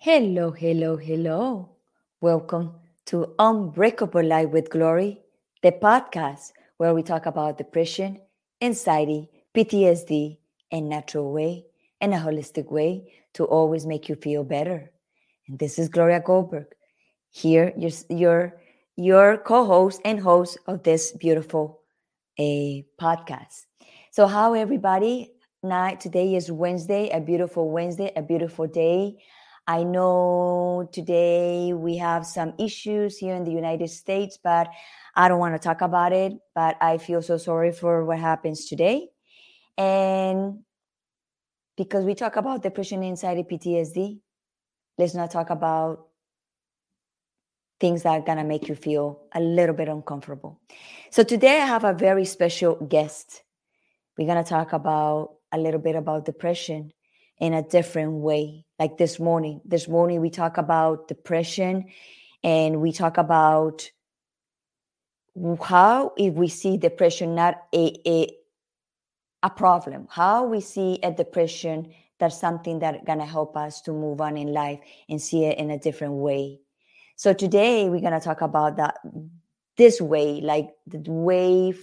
Hello, hello, hello. Welcome to Unbreakable Life with Glory, the podcast where we talk about depression, anxiety, PTSD, and natural way and a holistic way to always make you feel better. And this is Gloria Goldberg, here your your your co-host and host of this beautiful a podcast. So how everybody? Night today is Wednesday, a beautiful Wednesday, a beautiful day. I know today we have some issues here in the United States, but I don't want to talk about it. But I feel so sorry for what happens today. And because we talk about depression, anxiety, PTSD, let's not talk about things that are going to make you feel a little bit uncomfortable. So today I have a very special guest. We're going to talk about a little bit about depression in a different way. Like this morning, this morning we talk about depression and we talk about how if we see depression not a, a a problem, how we see a depression that's something that's gonna help us to move on in life and see it in a different way. So today we're gonna talk about that this way, like the way,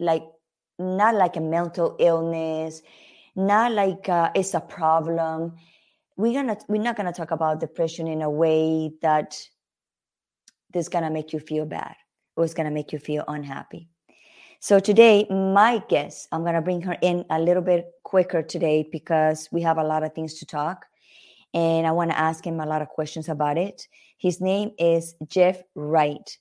like not like a mental illness, not like uh, it's a problem. We're gonna we're not gonna talk about depression in a way that this gonna make you feel bad or it's gonna make you feel unhappy. So today, my guest, I'm gonna bring her in a little bit quicker today because we have a lot of things to talk, and I want to ask him a lot of questions about it. His name is Jeff Wright,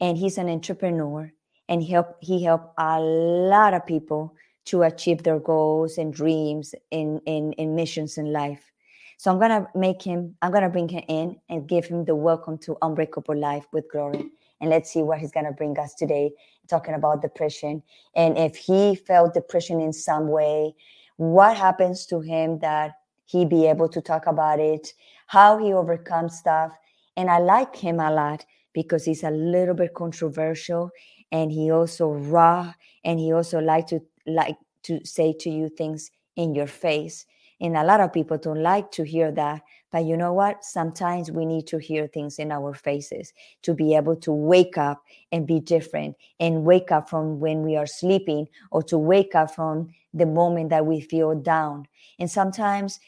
and he's an entrepreneur, and he help he helped a lot of people to achieve their goals and dreams in, in, in missions in life. So I'm gonna make him, I'm gonna bring him in and give him the welcome to Unbreakable Life with Glory. And let's see what he's gonna bring us today, talking about depression. And if he felt depression in some way, what happens to him that he be able to talk about it, how he overcomes stuff. And I like him a lot because he's a little bit controversial and he also raw and he also like to like to say to you things in your face. And a lot of people don't like to hear that. But you know what? Sometimes we need to hear things in our faces to be able to wake up and be different and wake up from when we are sleeping or to wake up from the moment that we feel down. And sometimes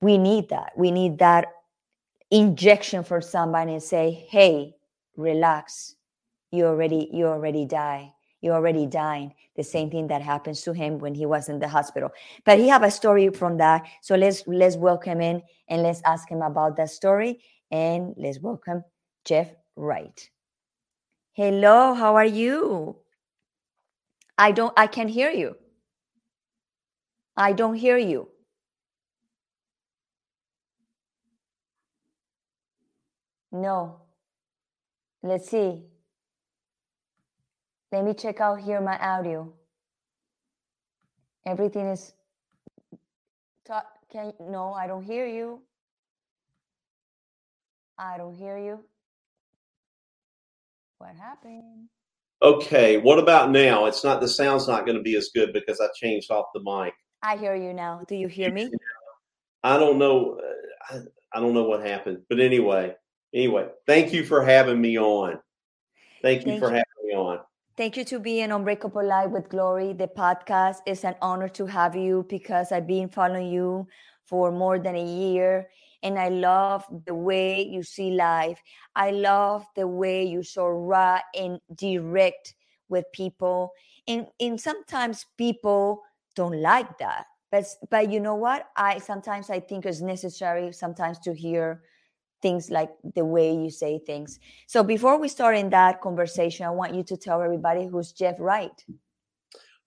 we need that. We need that injection for somebody and say, hey, relax. You already, you already die. You're already dying. The same thing that happens to him when he was in the hospital. But he have a story from that. So let's let's welcome in and let's ask him about that story and let's welcome jeff wright. Hello how are you? I don't i can't hear you. I don't hear you no let's see let me check out here my audio. Everything is. Talk, can no, I don't hear you. I don't hear you. What happened? Okay, what about now? It's not the sound's not going to be as good because I changed off the mic. I hear you now. Do you hear me? I don't know. Uh, I, I don't know what happened, but anyway, anyway, thank you for having me on. Thank you thank for you. having me on. Thank you to be in Unbreakable Life with Glory, the podcast. It's an honor to have you because I've been following you for more than a year. And I love the way you see life. I love the way you so raw and direct with people. And, and sometimes people don't like that. But but you know what? I sometimes I think it's necessary sometimes to hear things like the way you say things. So before we start in that conversation, I want you to tell everybody who's Jeff Wright.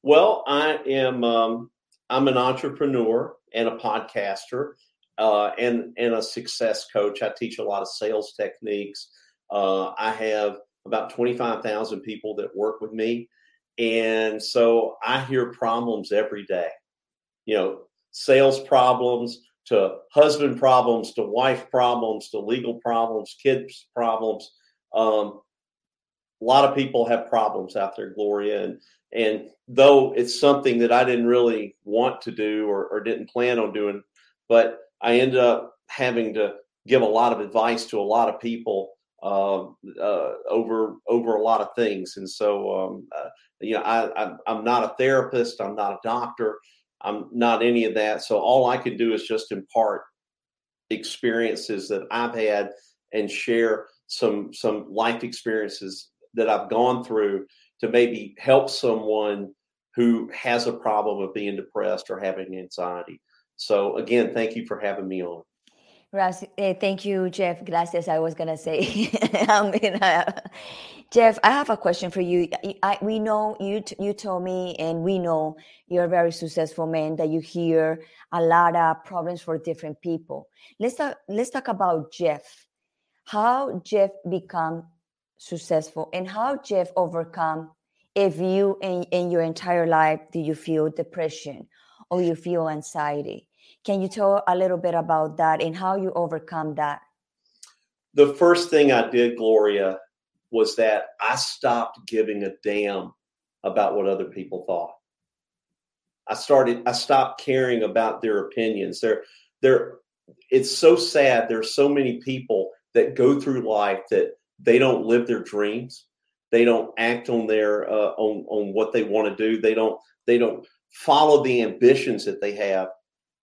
Well, I am um, I'm an entrepreneur and a podcaster uh, and and a success coach. I teach a lot of sales techniques. Uh, I have about twenty five thousand people that work with me, and so I hear problems every day. You know, sales problems, to husband problems, to wife problems, to legal problems, kids problems. Um, a lot of people have problems out there, Gloria, and and though it's something that I didn't really want to do or, or didn't plan on doing, but I ended up having to give a lot of advice to a lot of people uh, uh, over over a lot of things. And so, um, uh, you know, I, I'm not a therapist. I'm not a doctor. I'm not any of that. So all I can do is just impart experiences that I've had and share some some life experiences that I've gone through to maybe help someone who has a problem of being depressed or having anxiety. So again, thank you for having me on. Gracias. Eh, thank you, Jeff. Gracias. I was gonna say, uh, Jeff, I have a question for you. I, we know you. T- you told me, and we know you're a very successful man. That you hear a lot of problems for different people. Let's talk. Let's talk about Jeff. How Jeff become successful, and how Jeff overcome. If you in, in your entire life do you feel depression or you feel anxiety? Can you tell a little bit about that and how you overcome that? The first thing I did, Gloria, was that I stopped giving a damn about what other people thought. I started I stopped caring about their opinions. There there it's so sad there's so many people that go through life that they don't live their dreams. They don't act on their uh, on on what they want to do. They don't they don't follow the ambitions that they have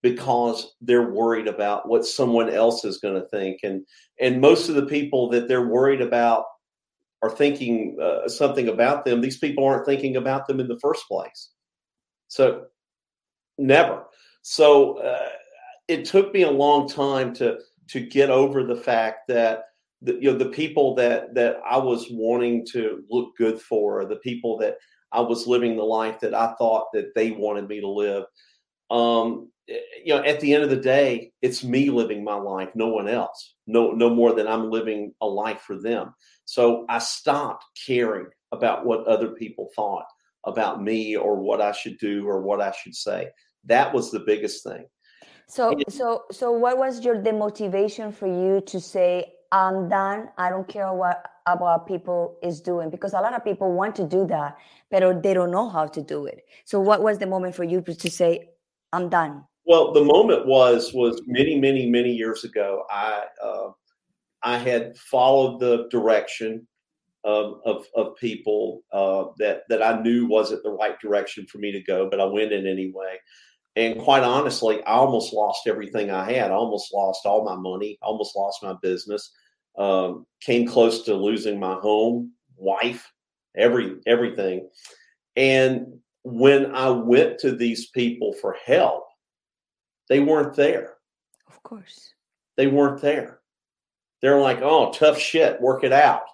because they're worried about what someone else is going to think. And and most of the people that they're worried about are thinking uh, something about them. These people aren't thinking about them in the first place. So never. So uh, it took me a long time to to get over the fact that the, you know the people that that I was wanting to look good for the people that I was living the life that I thought that they wanted me to live um, you know, at the end of the day, it's me living my life, no one else. No, no more than I'm living a life for them. So I stopped caring about what other people thought about me or what I should do or what I should say. That was the biggest thing. So, so, so, what was your the motivation for you to say, "I'm done. I don't care what about people is doing"? Because a lot of people want to do that, but they don't know how to do it. So, what was the moment for you to say, "I'm done"? Well, the moment was was many, many, many years ago. I uh, I had followed the direction of of, of people uh, that that I knew wasn't the right direction for me to go, but I went in anyway. And quite honestly, I almost lost everything I had. I almost lost all my money. Almost lost my business. Um, came close to losing my home, wife, every everything. And when I went to these people for help, they weren't there. Of course. They weren't there. They're like, oh, tough shit, work it out.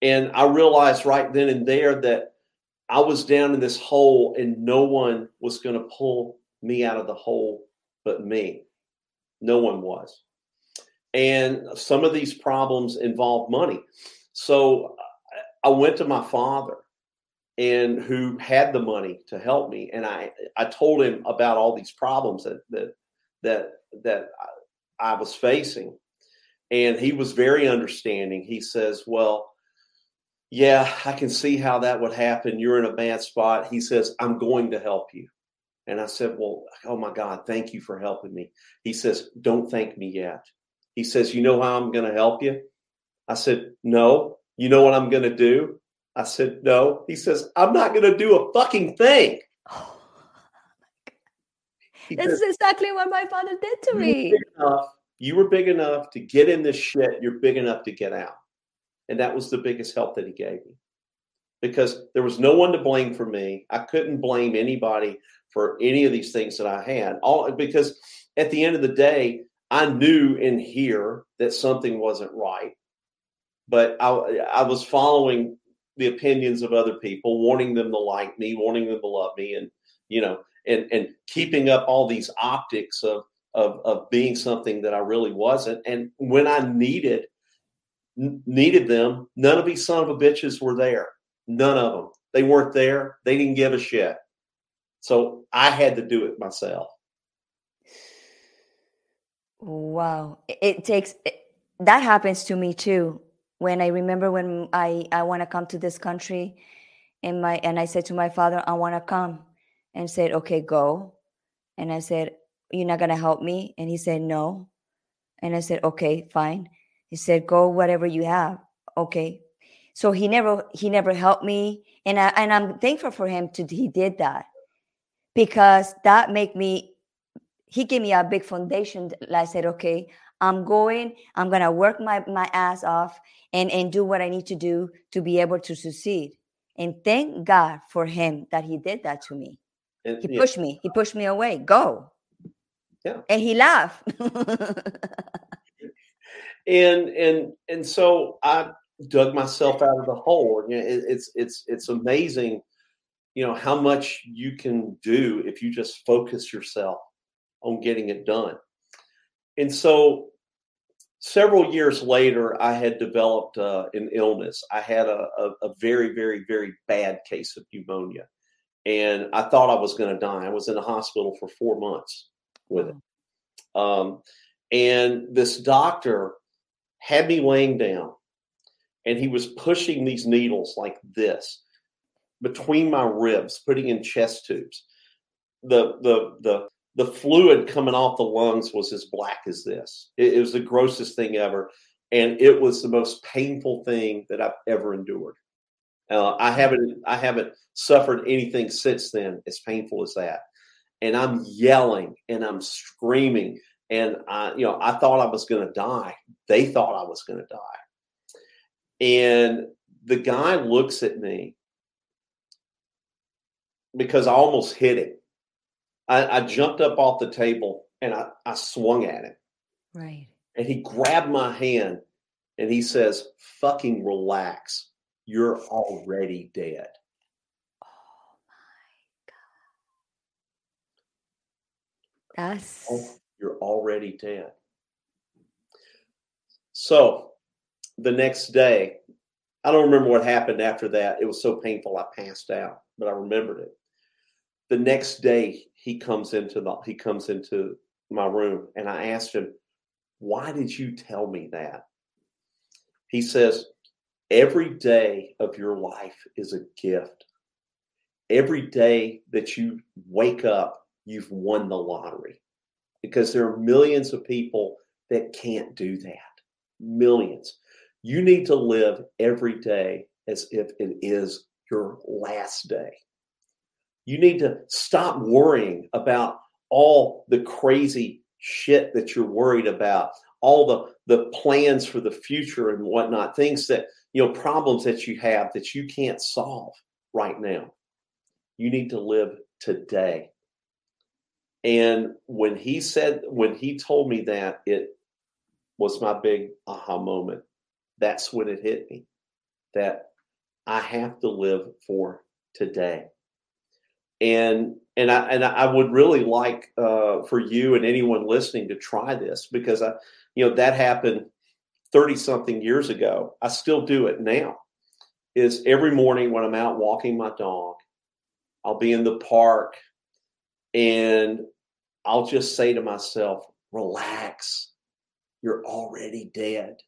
And I realized right then and there that I was down in this hole and no one was going to pull me out of the hole but me. No one was. And some of these problems involve money. So I went to my father and who had the money to help me. And I, I told him about all these problems that, that, that, that I was facing. And he was very understanding. He says, well, yeah, I can see how that would happen. You're in a bad spot. He says, I'm going to help you. And I said, Well, oh my God, thank you for helping me. He says, Don't thank me yet. He says, You know how I'm going to help you? I said, No. You know what I'm going to do? I said, No. He says, I'm not going to do a fucking thing. Oh, oh That's says, exactly what my father did to me. Enough, you were big enough to get in this shit. You're big enough to get out. And that was the biggest help that he gave me because there was no one to blame for me. I couldn't blame anybody for any of these things that I had. All because at the end of the day, I knew in here that something wasn't right. But I, I was following the opinions of other people, wanting them to like me, wanting them to love me, and you know, and and keeping up all these optics of of of being something that I really wasn't. And when I needed needed them, none of these son of a bitches were there. None of them. They weren't there. They didn't give a shit. So I had to do it myself. Wow. It takes it, that happens to me too when I remember when I I want to come to this country, and my and I said to my father, I want to come, and said, okay, go, and I said, you're not gonna help me, and he said no, and I said, okay, fine. He said, go whatever you have, okay. So he never he never helped me, and I and I'm thankful for him to he did that because that make me he gave me a big foundation. I said, okay, I'm going, I'm gonna work my, my ass off and, and do what I need to do to be able to succeed. And thank God for him that he did that to me. And, he yeah. pushed me, he pushed me away. Go. Yeah. And he laughed. and and and so I dug myself out of the hole. And it, it's it's it's amazing, you know, how much you can do if you just focus yourself on getting it done. And so several years later, I had developed uh, an illness. I had a, a, a, very, very, very bad case of pneumonia. And I thought I was going to die. I was in the hospital for four months with it. Um, and this doctor had me laying down and he was pushing these needles like this between my ribs, putting in chest tubes. The, the, the, the fluid coming off the lungs was as black as this. It, it, was the grossest thing ever. And it was the most painful thing that I've ever endured. Uh, I haven't I haven't suffered anything since then as painful as that. And I'm yelling and I'm screaming. And I, you know, I thought I was going to die. They thought I was going to die. And the guy looks at me because I almost hit him I, I jumped up off the table and I, I swung at him. Right. And he grabbed my hand and he says, fucking relax. You're already dead. Oh my God. That's. Oh, you're already dead. So the next day, I don't remember what happened after that. It was so painful, I passed out, but I remembered it the next day he comes into the he comes into my room and I asked him, "Why did you tell me that?" He says, "Every day of your life is a gift. Every day that you wake up, you've won the lottery." Because there are millions of people that can't do that. Millions. You need to live every day as if it is your last day. You need to stop worrying about all the crazy shit that you're worried about, all the the plans for the future and whatnot, things that you know, problems that you have that you can't solve right now. You need to live today. And when he said, when he told me that, it was my big aha moment. That's when it hit me that I have to live for today and and I and I would really like uh, for you and anyone listening to try this because I, you know, that happened thirty something years ago. I still do it now. Is every morning when I'm out walking my dog, I'll be in the park, and I'll just say to myself, "Relax, you're already dead."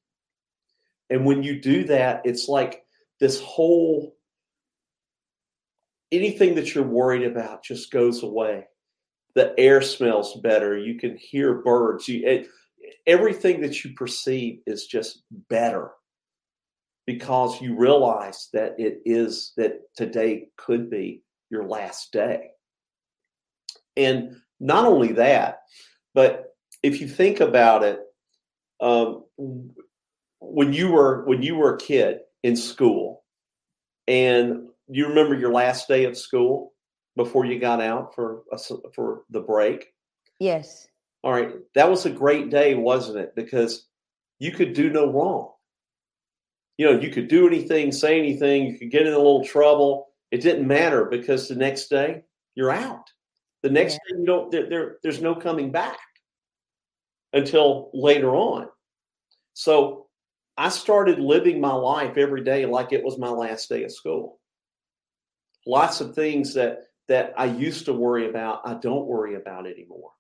And when you do that, it's like this whole anything that you're worried about just goes away. The air smells better. You can hear birds. You, it, everything that you perceive is just better because you realize that it is that today could be your last day. And not only that, but if you think about it, um, when you were when you were a kid in school, and you remember your last day of school before you got out for a, for the break? Yes. All right, that was a great day, wasn't it? Because you could do no wrong. You know, you could do anything, say anything, you could get in a little trouble. It didn't matter because the next day you're out. The next yeah. day you don't there, there there's no coming back until later on. So I started living my life every day like it was my last day of school lots of things that that I used to worry about, I don't worry about anymore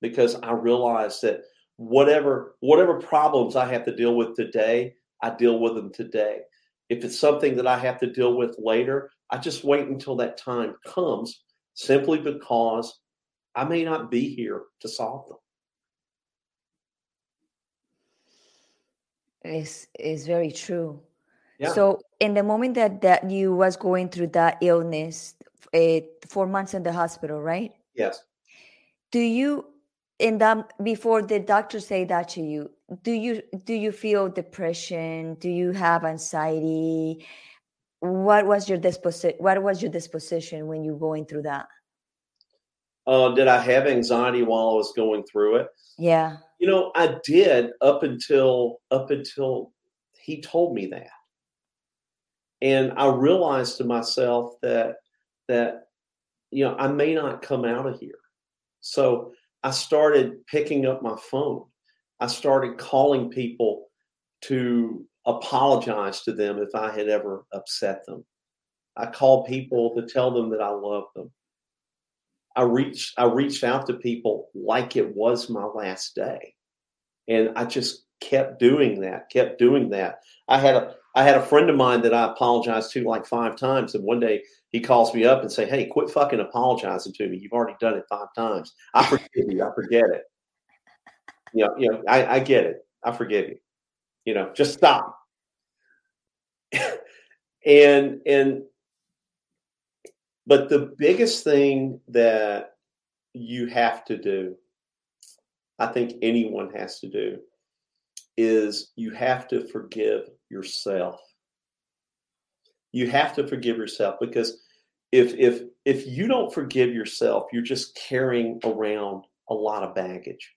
because I realize that whatever whatever problems I have to deal with today, I deal with them today. If it's something that I have to deal with later, I just wait until that time comes simply because I may not be here to solve them. Is is very true. Yeah. So in the moment that that you was going through that illness, uh, four months in the hospital, right? Yes. Do you in that before the doctor say that to you? Do you do you feel depression? Do you have anxiety? What was your disposition? What was your disposition when you going through that? Uh, did I have anxiety while I was going through it? Yeah. You know, I did up until up until he told me that. And I realized to myself that that you know, I may not come out of here. So I started picking up my phone. I started calling people to apologize to them if I had ever upset them. I called people to tell them that I love them. I reached I reached out to people like it was my last day. And I just kept doing that, kept doing that. I had a I had a friend of mine that I apologized to like five times, and one day he calls me up and say, "Hey, quit fucking apologizing to me. You've already done it five times. I forgive you. I forget it. You know, you know, I, I get it. I forgive you. You know, just stop." and and but the biggest thing that you have to do, I think anyone has to do, is you have to forgive yourself. You have to forgive yourself because if if if you don't forgive yourself, you're just carrying around a lot of baggage.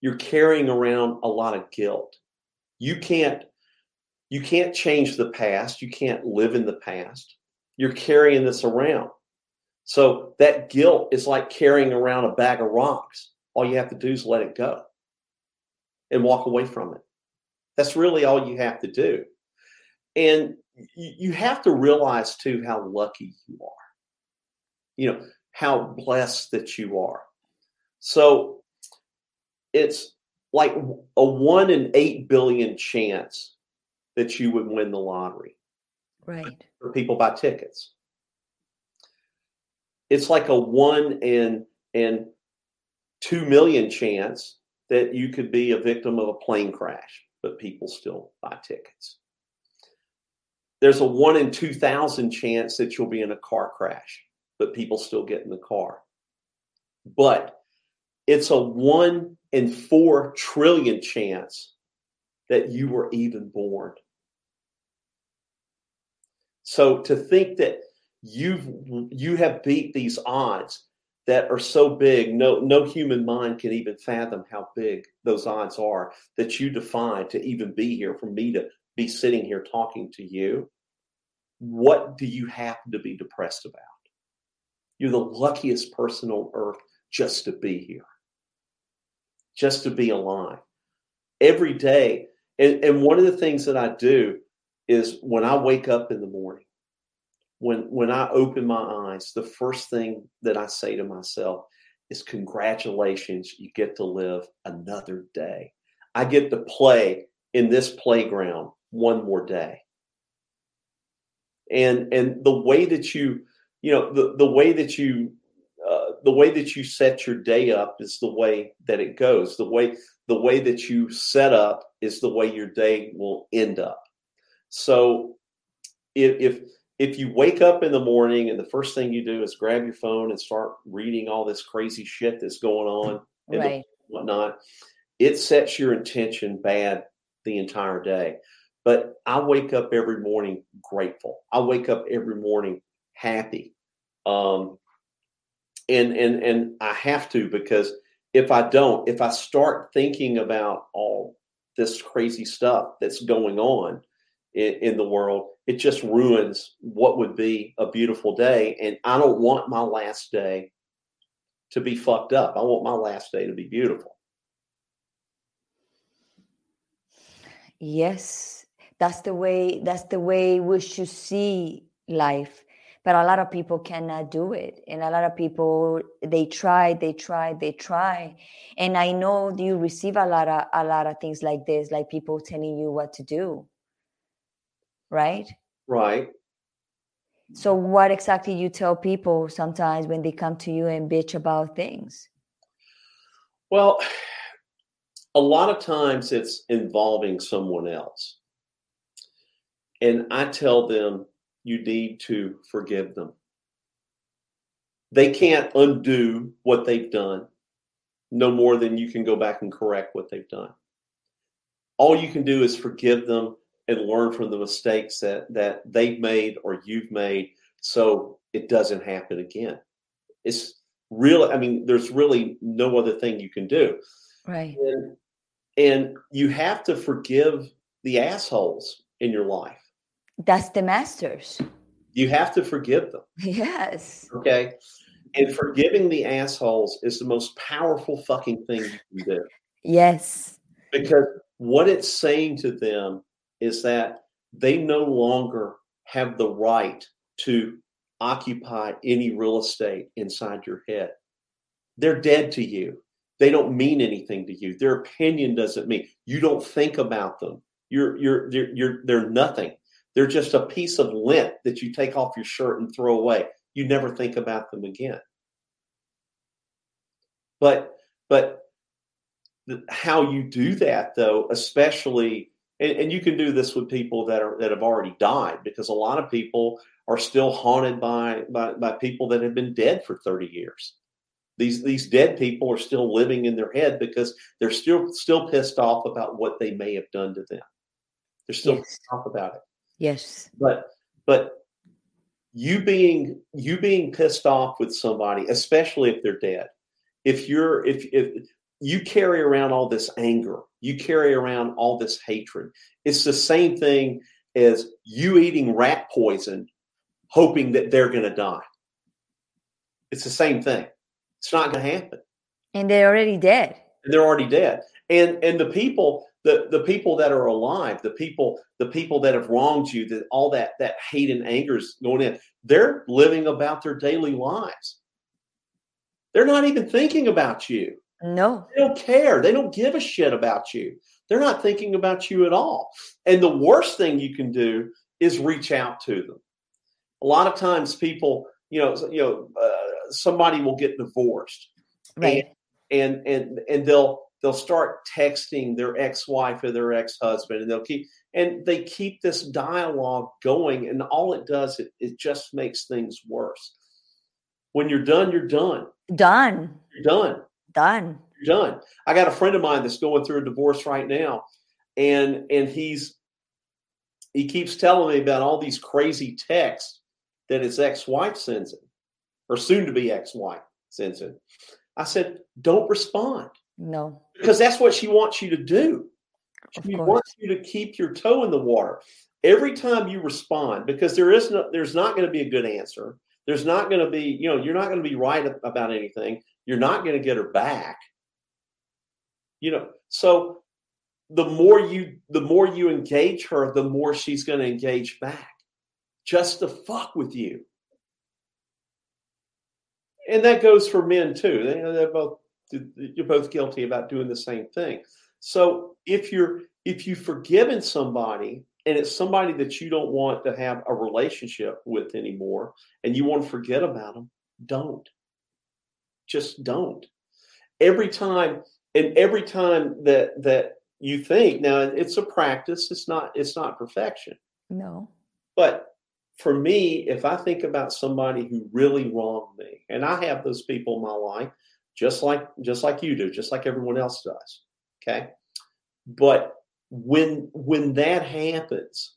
You're carrying around a lot of guilt. You can't you can't change the past. You can't live in the past. You're carrying this around. So that guilt is like carrying around a bag of rocks. All you have to do is let it go and walk away from it. That's really all you have to do. And you have to realize too how lucky you are. You know, how blessed that you are. So it's like a one in eight billion chance that you would win the lottery. Right. For people buy tickets it's like a one in in two million chance that you could be a victim of a plane crash, but people still buy tickets. There's a one in 2,000 chance that you'll be in a car crash, but people still get in the car. But it's a one in four trillion chance that you were even born. So to think that you've you have beat these odds that are so big no no human mind can even fathom how big those odds are that you defied to even be here for me to be sitting here talking to you. What do you happen to be depressed about? You're the luckiest person on earth just to be here just to be alive. Every day and, and one of the things that i do is when i wake up in the morning when when I open my eyes, the first thing that I say to myself is congratulations, you get to live another day. I get to play in this playground one more day. And and the way that you, you know, the, the way that you uh, the way that you set your day up is the way that it goes. The way the way that you set up is the way your day will end up. So if, if if you wake up in the morning and the first thing you do is grab your phone and start reading all this crazy shit that's going on and right. whatnot, it sets your intention bad the entire day. But I wake up every morning grateful. I wake up every morning happy. Um, and and and I have to because if I don't, if I start thinking about all this crazy stuff that's going on, in, in the world, it just ruins what would be a beautiful day. And I don't want my last day to be fucked up. I want my last day to be beautiful. Yes, that's the way. That's the way we should see life. But a lot of people cannot do it, and a lot of people they try, they try, they try. And I know you receive a lot of a lot of things like this, like people telling you what to do right? Right. So, what exactly you tell people sometimes when they come to you and bitch about things? Well, a lot of times it's involving someone else. And I tell them, you need to forgive them. They can't undo what they've done no more than you can go back and correct what they've done. All you can do is forgive them and learn from the mistakes that that they've made or you've made so it doesn't happen again. It's really I mean there's really no other thing you can do. Right. And, and you have to forgive the assholes in your life. That's the masters. You have to forgive them. Yes. Okay. And forgiving the assholes is the most powerful fucking thing you can do. Yes. Because what it's saying to them is that they no longer have the right to occupy any real estate inside your head. They're dead to you. They don't mean anything to you. Their opinion doesn't mean you don't think about them. You're you're you're, you're they're nothing. They're just a piece of lint that you take off your shirt and throw away. You never think about them again. But but how you do that though, especially and, and you can do this with people that are that have already died because a lot of people are still haunted by, by by people that have been dead for 30 years these these dead people are still living in their head because they're still still pissed off about what they may have done to them they're still Yes. pissed off about it Yes. but but you being you being pissed off with somebody especially if they're dead if you're if if you carry around all this anger. You carry around all this hatred. It's the same thing as you eating rat poison hoping that they're going to die. It's the same thing. It's not going to happen. And they're already dead. and they're already dead. And and the people the the people that are alive the people the people that have wronged you that all that that hate and anger is going in they're living about their daily lives. They're not even thinking about you No. they don't care. They don't give a shit about you. They're not thinking about you at all. And the worst thing you can do is reach out to them. A lot of times people you know you know uh, somebody will get divorced. Right. and and and they'll they'll start texting their ex-wife or their ex-husband and they'll keep and they keep this dialogue going and all it does it, it just makes things worse. When you're done you're done. Done. you're done Done. you're done i got a friend of mine that's going through a divorce right now and and he's he keeps telling me about all these crazy texts that his ex-wife sends him or soon to be ex-wife sends him i said don't respond No. because that's what she wants you to do. She wants you to keep your toe in the water every time you respond, because there is no, there's not going to be a good answer. There's not going to be, you know, you're not going to be right about anything. You're not going to get her back. You know, so the more you the more you engage her, the more she's going to engage back, just to fuck with you. And that goes for men too. They, they're both you're both guilty about doing the same thing. So if you're if you've forgiven somebody and it's somebody that you don't want to have a relationship with anymore and you want to forget about them, don't. Just don't. Every time and every time that that you think now it's a practice, it's not it's not perfection. No. But for me, if I think about somebody who really wronged me, and I have those people in my life, just like just like you do, just like everyone else does. Okay. But when when that happens,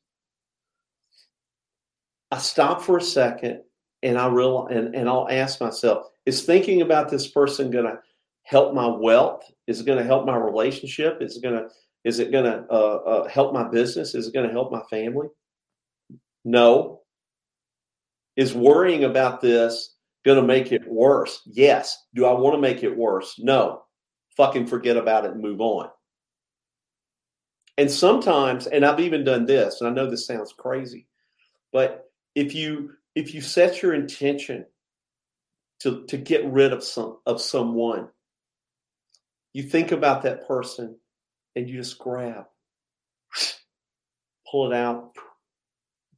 I stop for a second and I real and, and I'll ask myself, is thinking about this person gonna help my wealth? Is it gonna help my relationship? Is it gonna is it gonna uh, uh, help my business? Is it gonna help my family? No. Is worrying about this going to make it worse? Yes. Do I want to make it worse? No. Fucking forget about it and move on. And sometimes, and I've even done this, and I know this sounds crazy, but if you if you set your intention to to get rid of some of someone, you think about that person and you just grab, pull it out,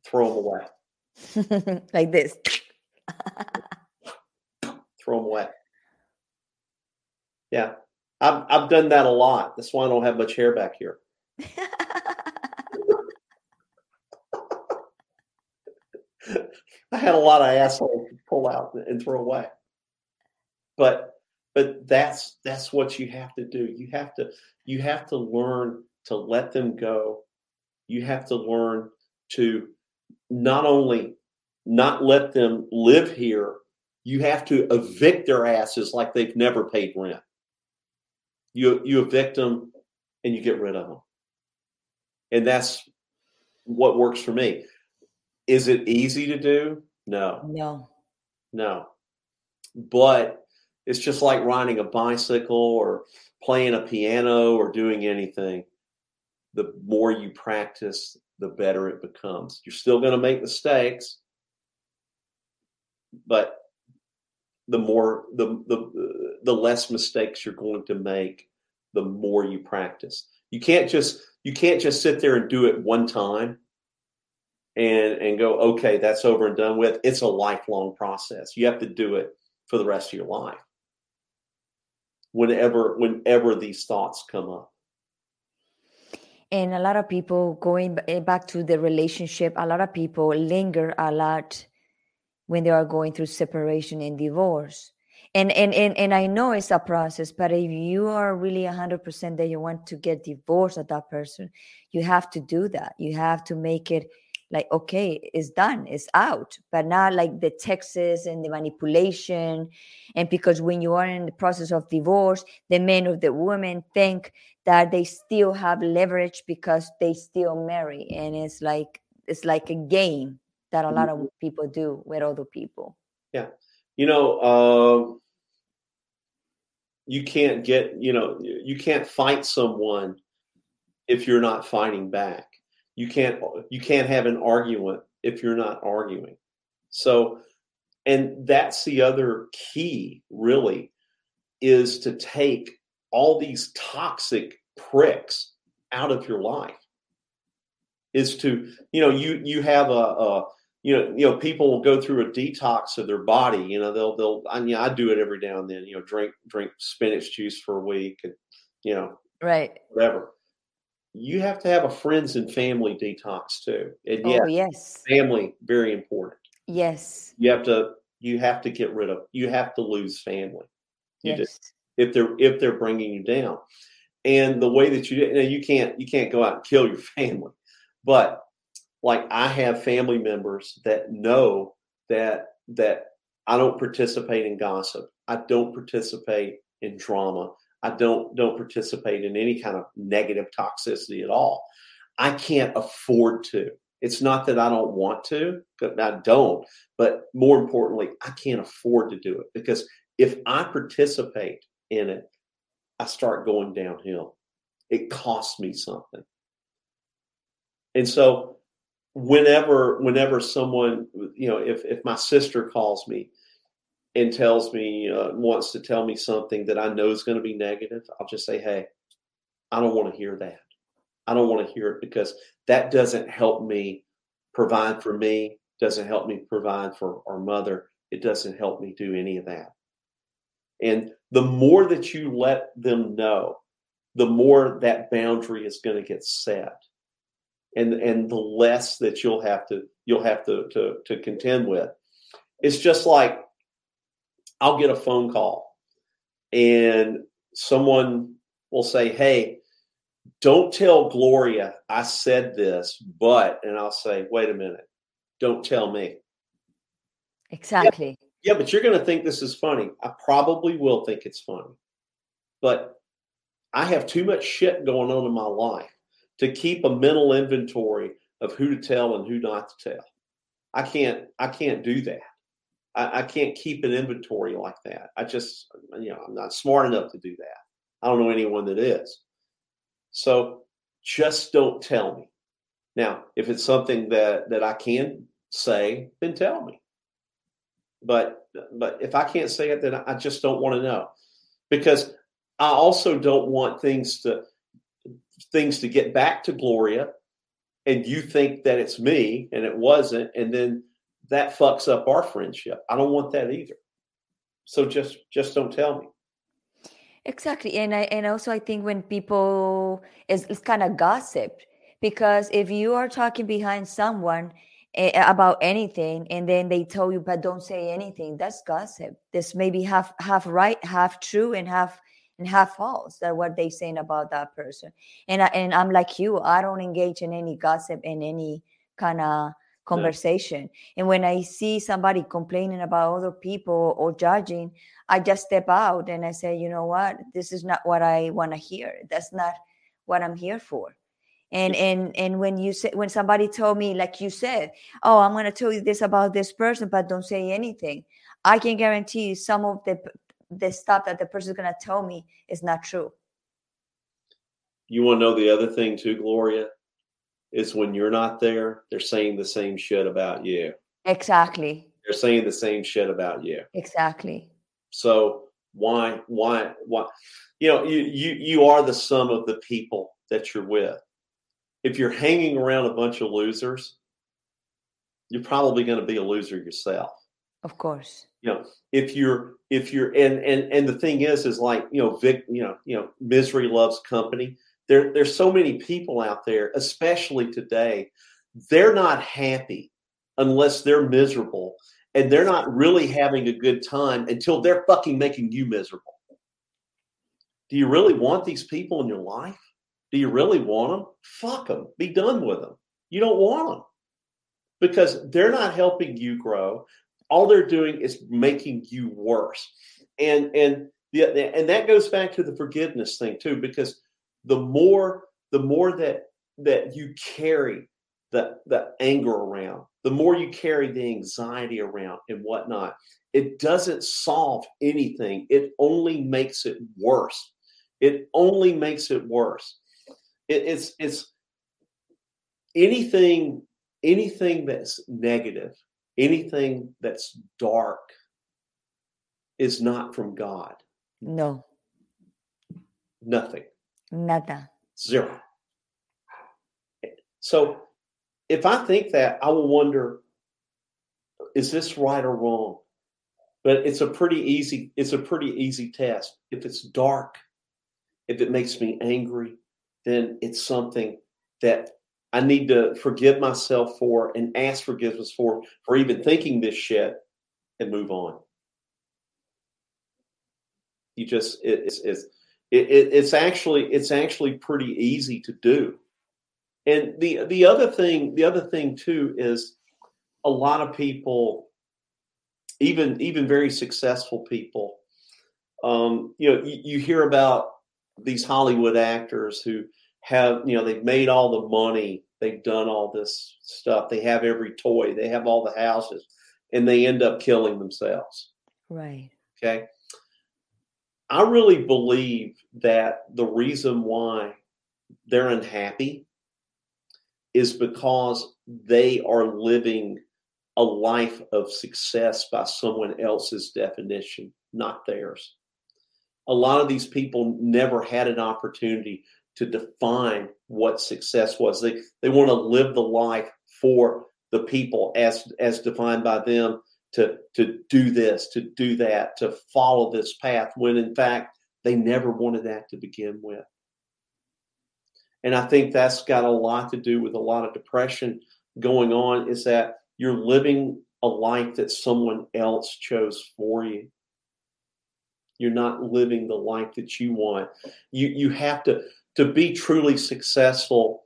throw them away. like this. throw them away. Yeah. I've, I've done that a lot. That's why I don't have much hair back here. I had a lot of assholes to pull out and throw away. But but that's that's what you have to do. You have to you have to learn to let them go. You have to learn to not only not let them live here, you have to evict their asses like they've never paid rent. You you evict them and you get rid of them. And that's what works for me. Is it easy to do? No. No. No. But it's just like riding a bicycle or playing a piano or doing anything. The more you practice, the better it becomes. You're still going to make mistakes, but the more the the the less mistakes you're going to make, the more you practice. You can't just you can't just sit there and do it one time and and go okay that's over and done with. It's a lifelong process. You have to do it for the rest of your life. Whenever whenever these thoughts come up. And a lot of people going eh, back to the relationship a lot of people linger a lot when they are going through separation and divorce. And and and, and i know it's a process but if you are really 100% that you want to get divorced at that person you have to do that. You have to make it like okay it's done it's out. But not like the texts and the manipulation. And because when you are in the process of divorce the men or the women think that they still have leverage because they still marry. And it's like it's like a game that a lot of mm-hmm. people do with other people. Yeah. You know uh, you can't get you know you can't fight someone if you're not fighting back you can't you can't have an argument if you're not arguing. So and that's the other key really is to take all these toxic pricks out of your life. Is to you know you you have a, a you know you know people will go through a detox of their body you know they'll they'll I mean I do it every now and then you know drink drink spinach juice for a week and you know right. whatever you have to have a friends and family detox too. And yeah, oh, yes, family very important. Yes, you have to you have to get rid of you have to lose family. You yes. Just, if they're if they're bringing you down, and the way that you you, know, you can't you can't go out and kill your family, but like I have family members that know that that I don't participate in gossip. I don't participate in drama. I don't don't participate in any kind of negative toxicity at all. I can't afford to. It's not that I don't want to, but I don't, but more importantly, I can't afford to do it because if I participate in it, I start going downhill. It costs me something. And so whenever whenever someone, you know, if if my sister calls me and tells me uh, wants to tell me something that I know is going to be negative, I'll just say, "Hey, I don't want to hear that. I don't want to hear it because that doesn't help me provide for me, doesn't help me provide for our mother. It doesn't help me do any of that." And the more that you let them know, the more that boundary is going to get set. And, and the less that you'll have to you'll have to, to, to contend with. It's just like I'll get a phone call and someone will say, Hey, don't tell Gloria I said this, but, and I'll say, Wait a minute, don't tell me. Exactly. Yeah, yeah but you're going to think this is funny. I probably will think it's funny, but I have too much shit going on in my life to keep a mental inventory of who to tell and who not to tell. I can't, I can't do that. I, I, can't keep an inventory like that. I just, you know, I'm not smart enough to do that. I don't know anyone that is. So just don't tell me. Now, if it's something that that I can say, then tell me. But but if I can't say it, then I just don't want to know, because I also don't want things to things to get back to Gloria and you think that it's me and it wasn't and then that fucks up our friendship. I don't want that either. So just just don't tell me. Exactly. And i and also i think when people is it's kind of gossip because if you are talking behind someone eh, about anything and then they tell you but don't say anything that's gossip. This maybe half half right half true and half and half false that what they saying about that person. And I, and i'm like you i don't engage in any gossip in any kind of conversation. Yeah. and when i see somebody complaining about other people or judging i just step out and i say you know what? This is not what i want to hear. That's not what i'm here for. And and and when you say when somebody told me like you said oh i'm going to tell you this about this person but don't say anything i can guarantee you some of the the stuff that the person is going to tell me is not true. You want to know the other thing too gloria is when you're not there they're saying the same shit about you exactly they're saying the same shit about you exactly so why why why you know you you you are the sum of the people that you're with if you're hanging around a bunch of losers, you're probably going to be a loser yourself. Of course. You know, if you're if you're and and and the thing is is like, you know, Vic, you know, you know, misery loves company. There there's so many people out there, especially today, they're not happy unless they're miserable and they're not really having a good time until they're fucking making you miserable. Do you really want these people in your life? Do you really want them? Fuck them. Be done with them. You don't want them because they're not helping you grow. All they're doing is making you worse. And and the, and that goes back to the forgiveness thing too, because the more the more that that you carry the the anger around, the more you carry the anxiety around and whatnot, it doesn't solve anything. It only makes it worse. It only makes it worse it, it's it's anything anything that's negative, anything that's dark is not from God. No. Nothing. Nada. Zero. So if I think that, I will wonder is this right or wrong? But it's a pretty easy, it's a pretty easy test. If it's dark, if it makes me angry, then it's something that I need to forgive myself for and ask forgiveness for for even thinking this shit and move on. You just it, it's it's it, it's actually it's actually pretty easy to do. And the the other thing the other thing too is a lot of people, even even very successful people, um, you know, you, you hear about these Hollywood actors who have, you know, they've made all the money, they've done all this stuff, they have every toy, they have all the houses, and they end up killing themselves. Right. Okay. I really believe that the reason why they're unhappy is because they are living a life of success by someone else's definition, not theirs a lot of these people never had an opportunity to define what success was. They they want to live the life for the people as as defined by them to to do this, to do that, to follow this path when in fact they never wanted that to begin with. And I think that's got a lot to do with a lot of depression going on is that you're living a life that someone else chose for you. You're not living the life that you want. You you have to to be truly successful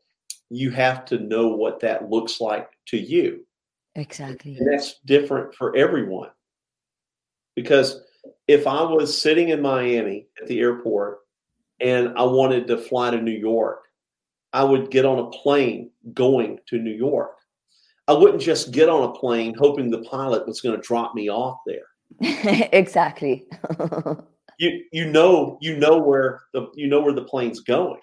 you have to know what that looks like to you exactly and that's different for everyone because if i was sitting in miami at the airport and i wanted to fly to new york i would get on a plane going to new york i wouldn't just get on a plane hoping the pilot was going to drop me off there exactly. you you know you know where the you know where the plane's going.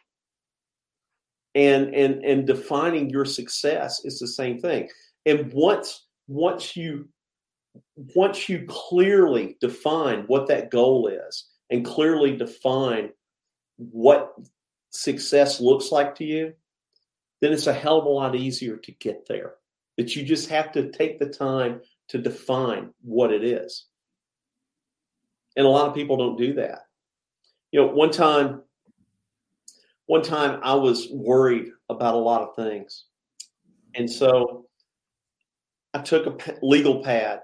And and and defining your success is the same thing. And once once you once you clearly define what that goal is and clearly define what success looks like to you, then it's a hell of a lot easier to get there. That you just have to take the time to define what it is. And a lot of people don't do that. You know, one time, one time I was worried about a lot of things. And so I took a legal pad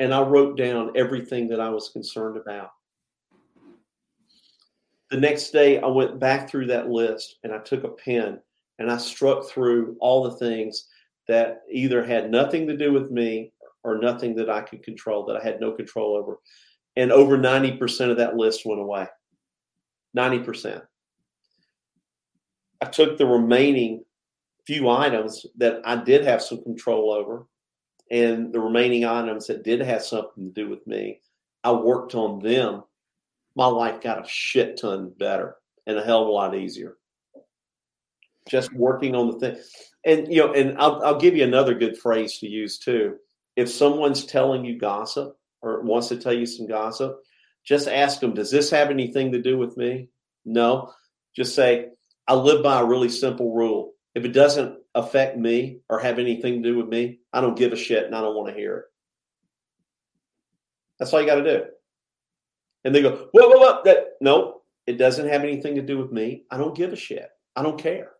and I wrote down everything that I was concerned about. The next day, I went back through that list and I took a pen and I struck through all the things that either had nothing to do with me or nothing that I could control, that I had no control over. And over 90% of that list went away. 90%. I took the remaining few items that I did have some control over and the remaining items that did have something to do with me, I worked on them. My life got a shit ton better and a hell of a lot easier. Just working on the thing. And you know, and I'll I'll give you another good phrase to use too. If someone's telling you gossip or wants to tell you some gossip, just ask them, does this have anything to do with me? No. Just say, I live by a really simple rule. If it doesn't affect me or have anything to do with me, I don't give a shit and I don't want to hear it. That's all you got to do. And they go, what, what, what? That, no, it doesn't have anything to do with me. I don't give a shit. I don't care.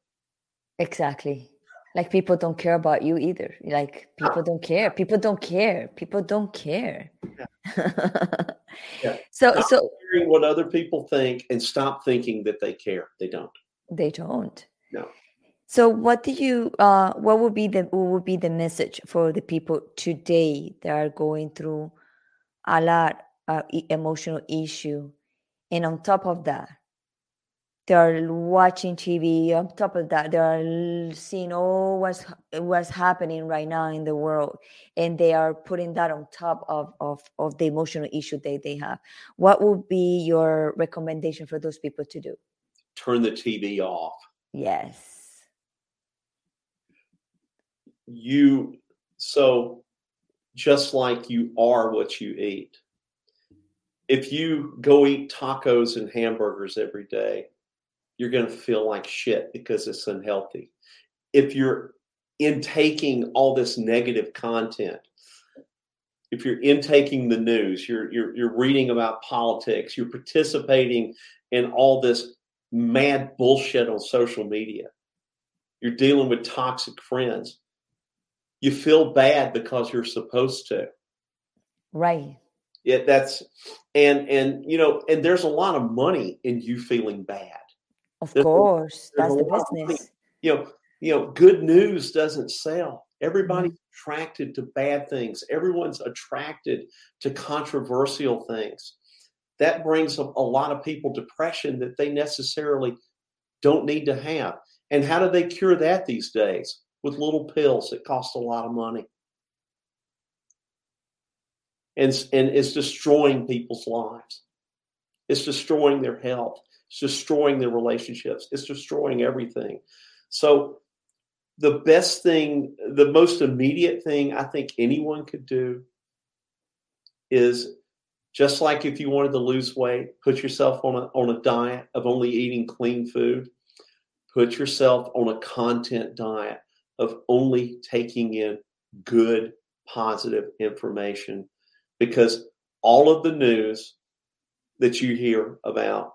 Exactly. Like people don't care about you either. Like people don't care. People don't care. People don't care. Yeah. yeah. So, stop so hearing what other people think and stop thinking that they care. They don't. They don't. No. So, what do you? Uh, what would be the what would be the message for the people today that are going through a lot of emotional issue, and on top of that, they are watching TV. On top of that, they are seeing all what's what's happening right now in the world, and they are putting that on top of of of the emotional issue that they have. What would be your recommendation for those people to do? Turn the TV off. Yes you so just like you are what you eat. If you go eat tacos and hamburgers every day you're going to feel like shit because it's unhealthy. If you're intaking all this negative content if you're intaking the news you're you're, you're reading about politics you're participating in all this mad bullshit on social media you're dealing with toxic friends you feel bad because you're supposed to. Right. Yeah, that's and and you know, and there's a lot of money in you feeling bad. Of there's course, a, that's the business. You know, you know, good news doesn't sell. Everybody's mm-hmm. attracted to bad things. Everyone's attracted to controversial things. That brings a, a lot of people depression that they necessarily don't need to have. And how do they cure that these days? With little pills that cost a lot of money. And, and it's destroying people's lives. It's destroying their health. It's destroying their relationships. It's destroying everything. So, the best thing, the most immediate thing I think anyone could do is just like if you wanted to lose weight, put yourself on a, on a diet of only eating clean food, put yourself on a content diet of only taking in good, positive information because all of the news that you hear about,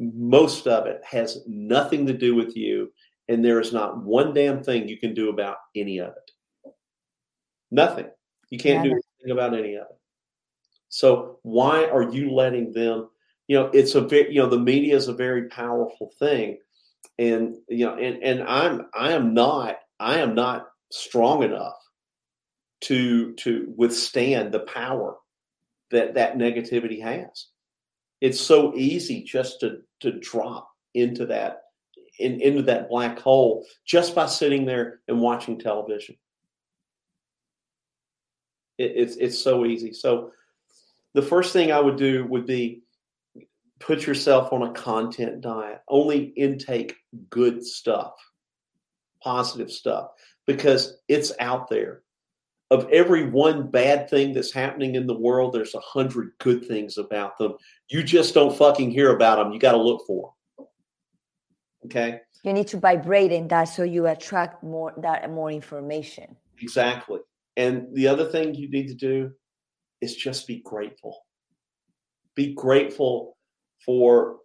most of it has nothing to do with you, and there is not one damn thing you can do about any of it. Nothing. You can't yeah. do anything about any of it. So why are you letting them? You know, it's a very you know the media is a very powerful thing, and you know, and and I'm I am not I am not strong enough to to withstand the power that that negativity has. It's so easy just to to drop into that in, into that black hole just by sitting there and watching television. It, it's it's so easy. So the first thing I would do would be put yourself on a content diet. Only intake good stuff positive stuff because it's out there. Of every one bad thing that's happening in the world, there's a hundred good things about them. You just don't fucking hear about them. You got to look for them. Okay. You need to vibrate in that so you attract more that more information. Exactly. And the other thing you need to do is just be grateful. Be grateful for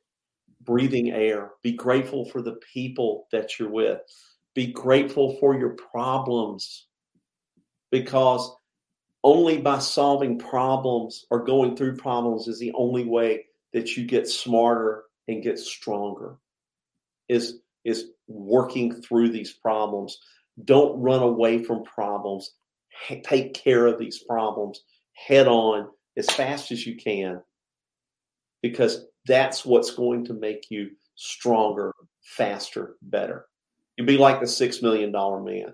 breathing air. Be grateful for the people that you're with. Be grateful for your problems. Because only by solving problems or going through problems is the only way that you get smarter and get stronger is is working through these problems. Don't run away from problems. Take care of these problems head on as fast as you can because that's what's going to make you stronger faster better you'll be like the six million dollar man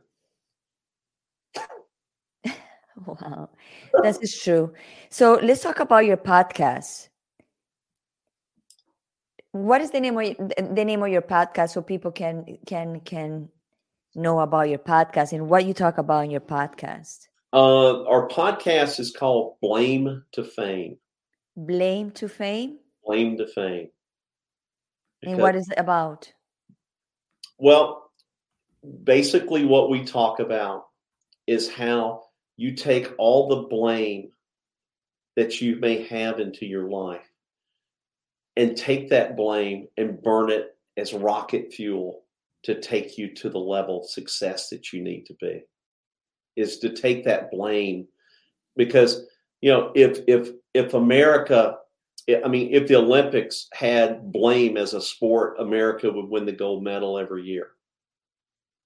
wow this is true so let's talk about your podcast what is the name of the name of your podcast so people can can can know about your podcast and what you talk about in your podcast? Uh, our podcast is called Blame to Fame. Blame to Fame. Blame to Fame. Because, and what is it about? Well, basically, what we talk about is how you take all the blame that you may have into your life and take that blame and burn it as rocket fuel to take you to the level of success that you need to be is to take that blame. Because you know if if if america i mean if the olympics had blame as a sport america would win the gold medal every year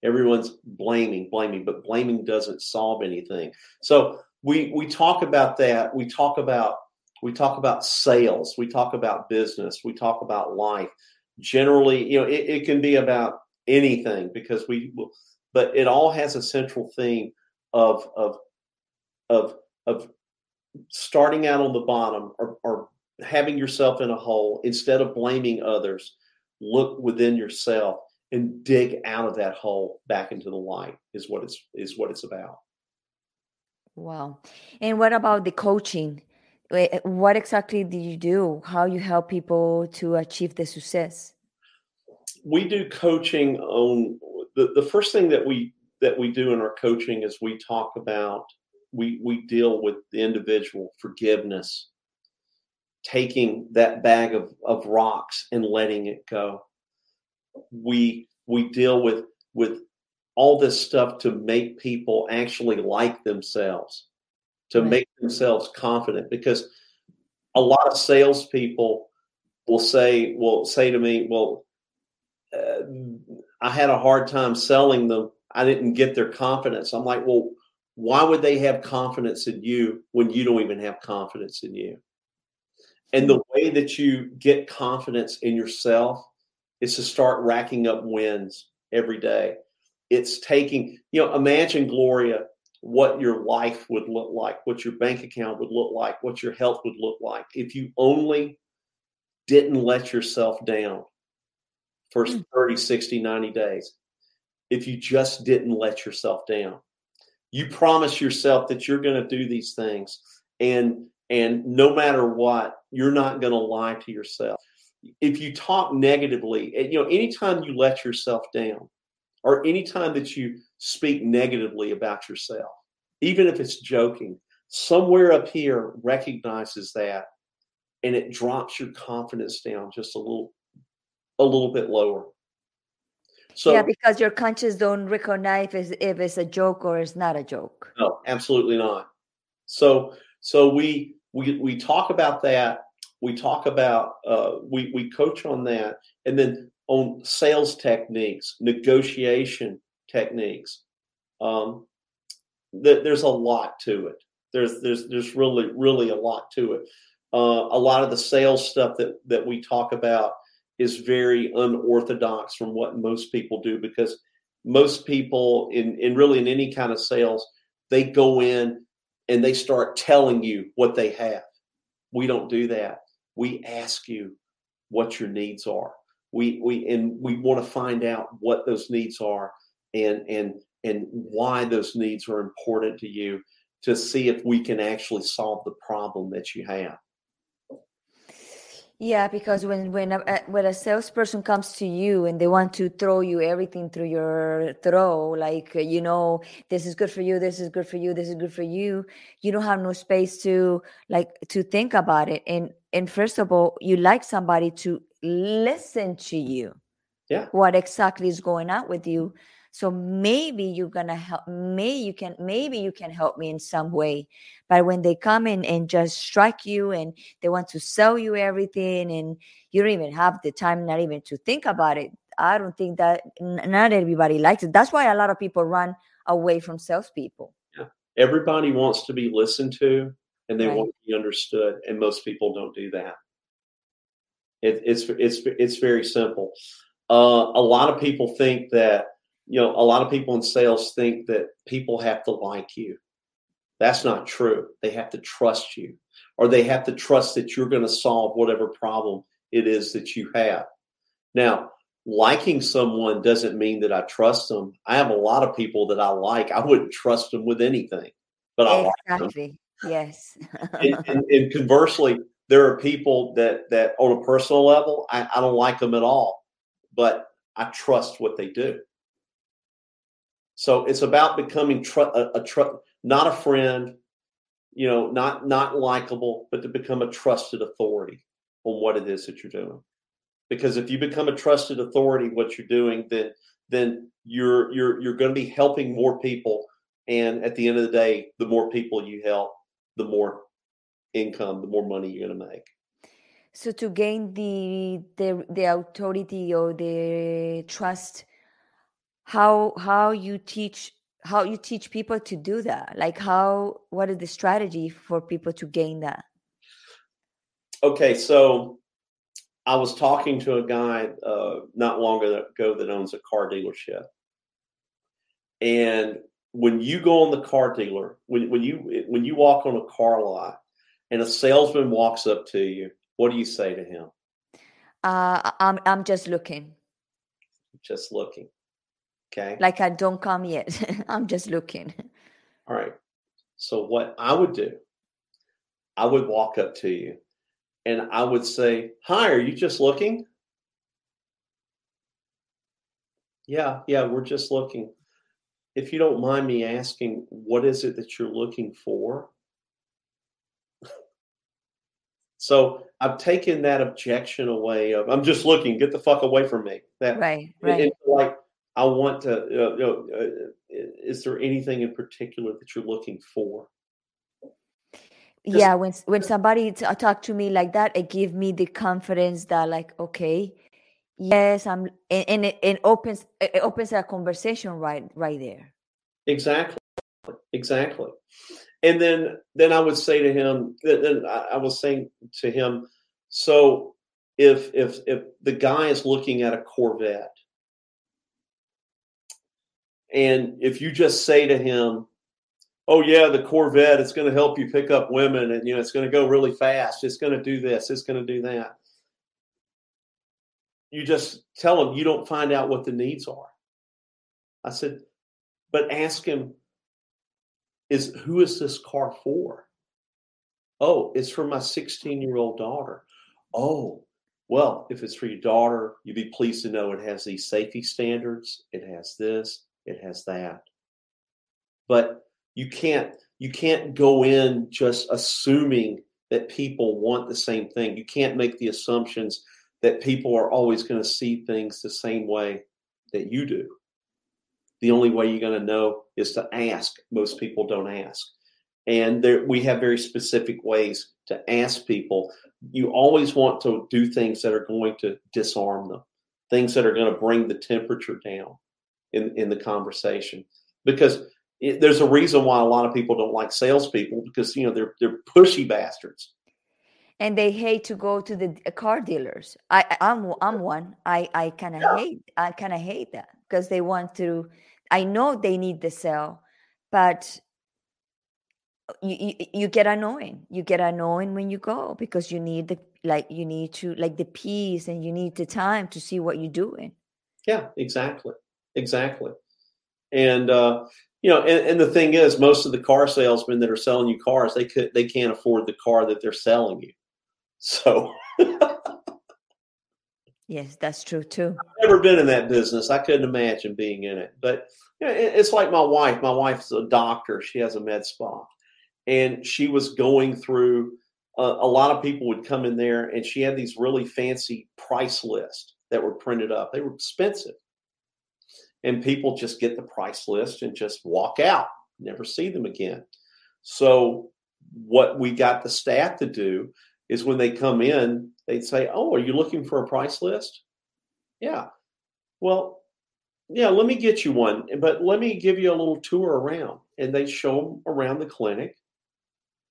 everyone's blaming blaming but blaming doesn't solve anything. So we we talk about that. We talk about we talk about sales. We talk about business. We talk about life. Generally you know it, it can be about anything because we but it all has a central theme of of of of starting out on the bottom or, or having yourself in a hole instead of blaming others. Look within yourself and dig out of that hole back into the light is what it's is what it's about. Wow. And what about the coaching? What exactly do you do? How you help people to achieve the success? We do coaching on the, the first thing that we that we do in our coaching is we talk about we we deal with the individual forgiveness taking that bag of, of rocks and letting it go we we deal with with all this stuff to make people actually like themselves to right. make themselves confident because a lot of salespeople will say will say to me, "Well, uh, I had a hard time selling them. I didn't get their confidence." I'm like, "Well, why would they have confidence in you when you don't even have confidence in you?" And the way that you get confidence in yourself is to start racking up wins every day. It's taking, you know, imagine Gloria what your life would look like, what your bank account would look like, what your health would look like if you only didn't let yourself down for mm. 30, 60, 90 days. If you just didn't let yourself down. You promise yourself that you're going to do these things and and no matter what, you're not going to lie to yourself. If you talk negatively, you know, anytime you let yourself down or anytime that you speak negatively about yourself, even if it's joking, somewhere up here recognizes that and it drops your confidence down just a little a little bit lower. So Yeah, because your conscious don't recognize if it's, if it's a joke or it's not a joke. No, absolutely not. So so we we we talk about that. We talk about uh, we we coach on that, and then on sales techniques, negotiation techniques. Um, th- there's a lot to it. There's there's there's really really a lot to it. Uh, a lot of the sales stuff that that we talk about is very unorthodox from what most people do because most people in in really in any kind of sales they go in and they start telling you what they have. We don't do that. We ask you what your needs are. We we and we want to find out what those needs are and and and why those needs are important to you to see if we can actually solve the problem that you have. Yeah, because when when a, when a salesperson comes to you and they want to throw you everything through your throw, like uh, you know, this is good for you, this is good for you, this is good for you, you don't have no space to like to think about it. And and first of all, you like somebody to listen to you. Yeah. What exactly is going on with you? So maybe you're gonna help maybe you can maybe you can help me in some way but when they come in and just strike you and they want to sell you everything and you don't even have the time not even to think about it. I don't think that not everybody likes it. That's why a lot of people run away from salespeople. Yeah. everybody wants to be listened to and they Right. want to be understood and most people don't do that. It, it's it's it's very simple. Uh, a lot of people think that you know a lot of people in sales think that people have to like you. That's not true. They have to trust you or they have to trust that you're going to solve whatever problem it is that you have. Now liking someone doesn't mean that i trust them. I have a lot of people that i like. I wouldn't trust them with anything but i like them. Yes. And, and, and conversely, there are people that that on a personal level, I, I don't like them at all, but I trust what they do. So it's about becoming tr- a, a tr- not a friend, you know, not not likable, but to become a trusted authority on what it is that you're doing. Because if you become a trusted authority, what you're doing, then then you're you're you're going to be helping more people, and at the end of the day, the more people you help, the more income, the more money you're going to make. so to gain the the the authority or the trust how how you teach how you teach people to do that like how what is the strategy for people to gain that Okay, so I was talking to a guy uh, not long ago that owns a car dealership, and when you go on the car dealer, when when you when you walk on a car lot, and a salesman walks up to you, what do you say to him? uh i'm i'm just looking Just looking. Okay. like i don't come yet i'm just looking All right. So what I would do, I would walk up to you and I would say, Hi, are you just looking? Yeah, yeah, we're just looking. If you don't mind me asking, what is it that you're looking for? So I've taken that objection away of I'm just looking, get the fuck away from me. That right and- right and like I want to. Uh, you know, uh, is there anything in particular that you're looking for? yeah when when somebody t- uh, talk to me like that it give me the confidence that like okay yes i'm and, and it, it opens it opens a conversation right right there Exactly, exactly. And then then I would say to him. Then then I, I was saying to him. So if if if the guy is looking at a Corvette, and if you just say to him, "Oh yeah, the Corvette, it's going to help you pick up women, and you know it's going to go really fast. It's going to do this. It's going to do that." You just tell him you don't find out what the needs are. I said, but ask him is who is this car for? Oh, it's for my 16 year old daughter. Oh, well, if it's for your daughter, you'd be pleased to know it has these safety standards, it has this, it has that. But you can't you can't go in just assuming that people want the same thing. You can't make the assumptions that people are always going to see things the same way that you do the only way you're going to know is to ask. Most people don't ask. And there, we have very specific ways to ask people. You always want to do things that are going to disarm them, things that are going to bring the temperature down in, in the conversation. Because it, there's a reason why a lot of people don't like salespeople because you know they're they're pushy bastards. and they hate to go to the car dealers i i'm i'm one i i kind of Yeah. hate i kind of hate that because they want to i know they need the sale but you, you you get annoying you get annoying when you go because you need the like you need to like the peace and you need the time to see what you're doing Yeah, exactly, exactly. And uh, you know, and, and the thing is, most of the car salesmen that are selling you cars, they could they can't afford the car that they're selling you. So Yes, that's true too. I've never been in that business. I couldn't imagine being in it. But you know, it, it's like my wife. My wife's a doctor. She has a med spa, and she was going through. Uh, a lot of people would come in there, and she had these really fancy price lists that were printed up. They were expensive, and people just get the price list and just walk out, never see them again. So, what we got the staff to do is when they come in, they'd say, Oh, are you looking for a price list? Yeah. Well, yeah, let me get you one, but let me give you a little tour around. And they show them around the clinic.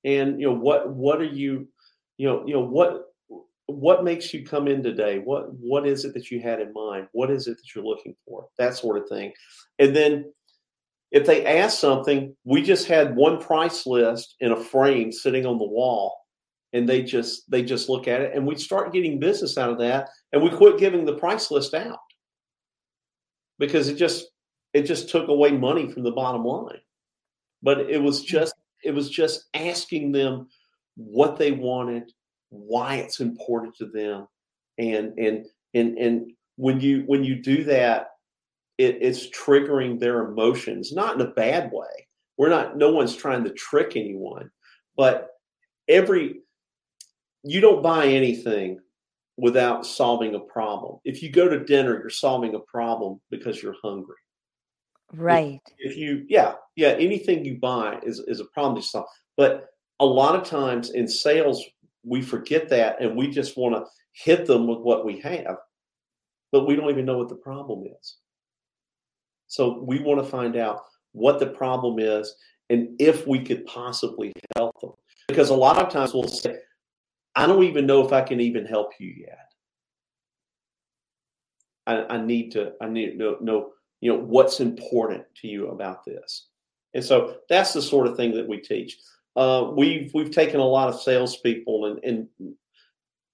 And you know, what what are you, you know, you know, what what makes you come in today? What what is it that you had in mind? What is it that you're looking for? That sort of thing. And then if they ask something, we just had one price list in a frame sitting on the wall and they just they just look at it and we start getting business out of that and we quit giving the price list out because it just it just took away money from the bottom line but it was just it was just asking them what they wanted why it's important to them and and and and when you when you do that it, it's triggering their emotions not in a bad way we're not no one's trying to trick anyone but every you don't buy anything without solving a problem. If you go to dinner, you're solving a problem because you're hungry. Right. If, if you, yeah, yeah, anything you buy is, is a problem to solve. But a lot of times in sales, we forget that and we just want to hit them with what we have, but we don't even know what the problem is. So we want to find out what the problem is and if we could possibly help them. Because a lot of times we'll say, I don't even know if I can even help you yet. I, I need to, I need to know, know, you know, what's important to you about this. And so that's the sort of thing that we teach. Uh, we've we've taken a lot of salespeople and and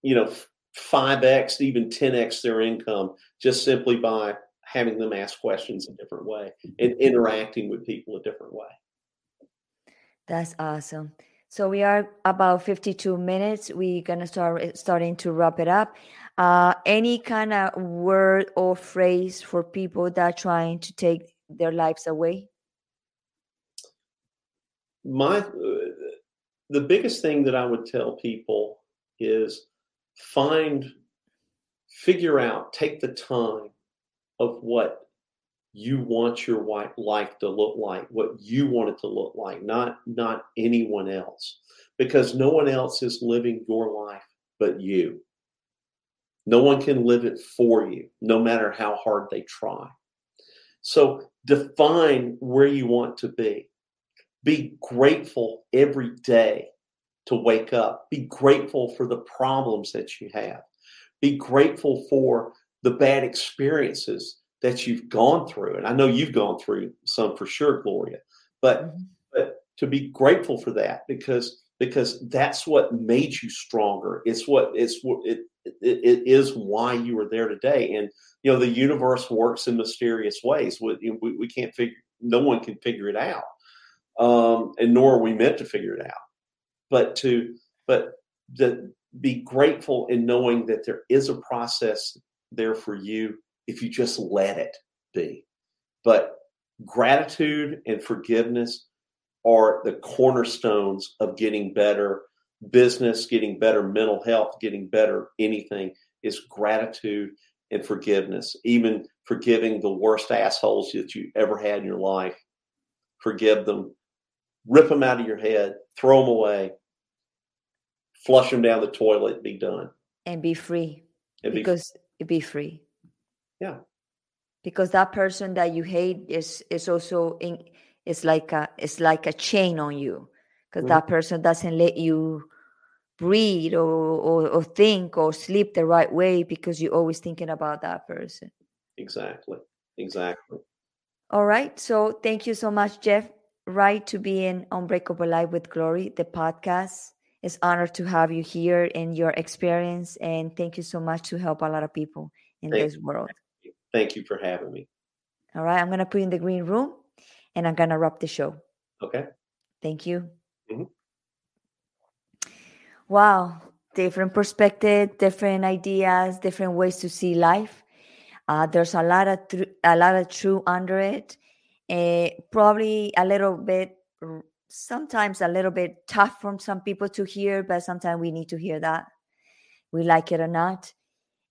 you know five x even ten x their income just simply by having them ask questions a different way and interacting with people a different way. That's awesome. So we are about 52 minutes. We're gonna start starting to wrap it up. Uh, any kind of word or phrase for people that are trying to take their lives away? My the biggest thing that I would tell people is find, figure out, take the time of what you want your life to look like what you want it to look like not not anyone else because no one else is living your life but you. No one can live it for you no matter how hard they try. So define where you want to be be grateful every day to wake up be grateful for the problems that you have be grateful for the bad experiences that you've gone through. And I know you've gone through some for sure, Gloria, but mm-hmm. but to be grateful for that because because that's what made you stronger. It's what it's what it, it, it is why you are there today. And you know the universe works in mysterious ways. We, we, we can't figure. No one can figure it out, um, and nor are we meant to figure it out. But to but to be grateful in knowing that there is a process there for you if you just let it be. But gratitude and forgiveness are the cornerstones of getting better business, getting better mental health, getting better anything is gratitude and forgiveness. Even forgiving the worst assholes that you ever had in your life. Forgive them, rip them out of your head, throw them away, flush them down the toilet, be done. And be free. And because be, be free. Yeah. Because that person that you hate is is also in it's like a it's like a chain on you. Because mm-hmm. that person doesn't let you breathe or, or, or think or sleep the right way because you're always thinking about that person. Exactly. Exactly. All right. So thank you so much, Jeff. Right to be in Unbreakable Life with Glory, the podcast. It's honored to have you here and your experience. And thank you so much to help a lot of people in thank this world. Thank you for having me. All right. I'm going to put you in the green room and I'm going to wrap the show. Okay. Thank you. Mm-hmm. Wow. different perspective, different ideas, different ways to see life. Uh, there's a lot of tr- a lot of truth under it. Uh, probably a little bit, sometimes a little bit tough from some people to hear, but sometimes we need to hear that. We like it or not,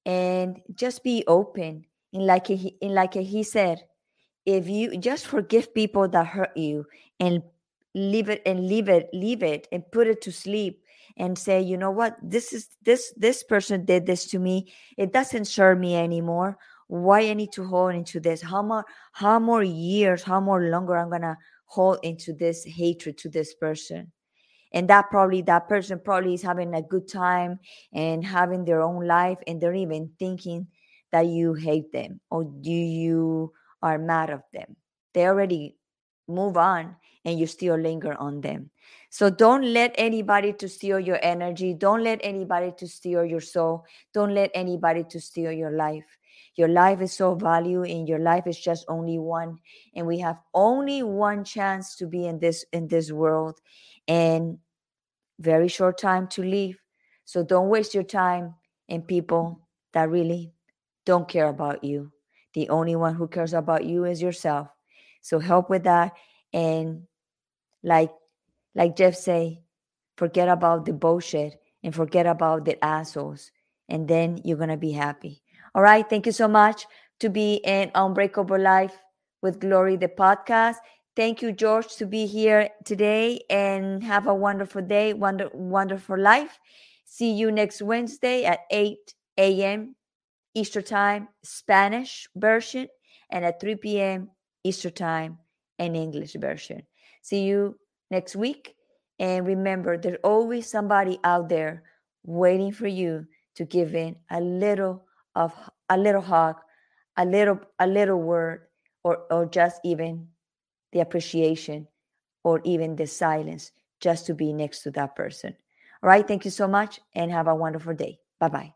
and just be open. And like he, like he said, if you just forgive people that hurt you and leave it and leave it, leave it and put it to sleep and say, you know what, this is this this person did this to me. It doesn't serve me anymore. Why I need to hold into this? How more how more years, how more longer I'm gonna hold into this hatred to this person? And that probably that person probably is having a good time and having their own life and they're even thinking that you hate them or do you are mad of them. They already move on and you still linger on them. So don't let anybody to steal your energy. Don't let anybody to steal your soul. Don't let anybody to steal your life. Your life is so valuable and your life is just only one and we have only one chance to be in this in this world and very short time to live. So don't waste your time in people that really don't care about you. The only one who cares about you is yourself. So help with that and like like Jeff say, forget about the bullshit and forget about the assholes and then you're to be happy. All right, thank you so much to be in Unbreakable Life with Glory the podcast. Thank you George to be here today and have a wonderful day, wonder, wonderful life. See you next Wednesday at 8 a.m. Eastern Time, Spanish version, and at 3 p.m. Eastern Time, an English version. See you next week. And remember, there's always somebody out there waiting for you to give in a little of a little hug, a little a little word, or or just even the appreciation or even the silence just to be next to that person. All right. Thank you so much and have a wonderful day. Bye bye.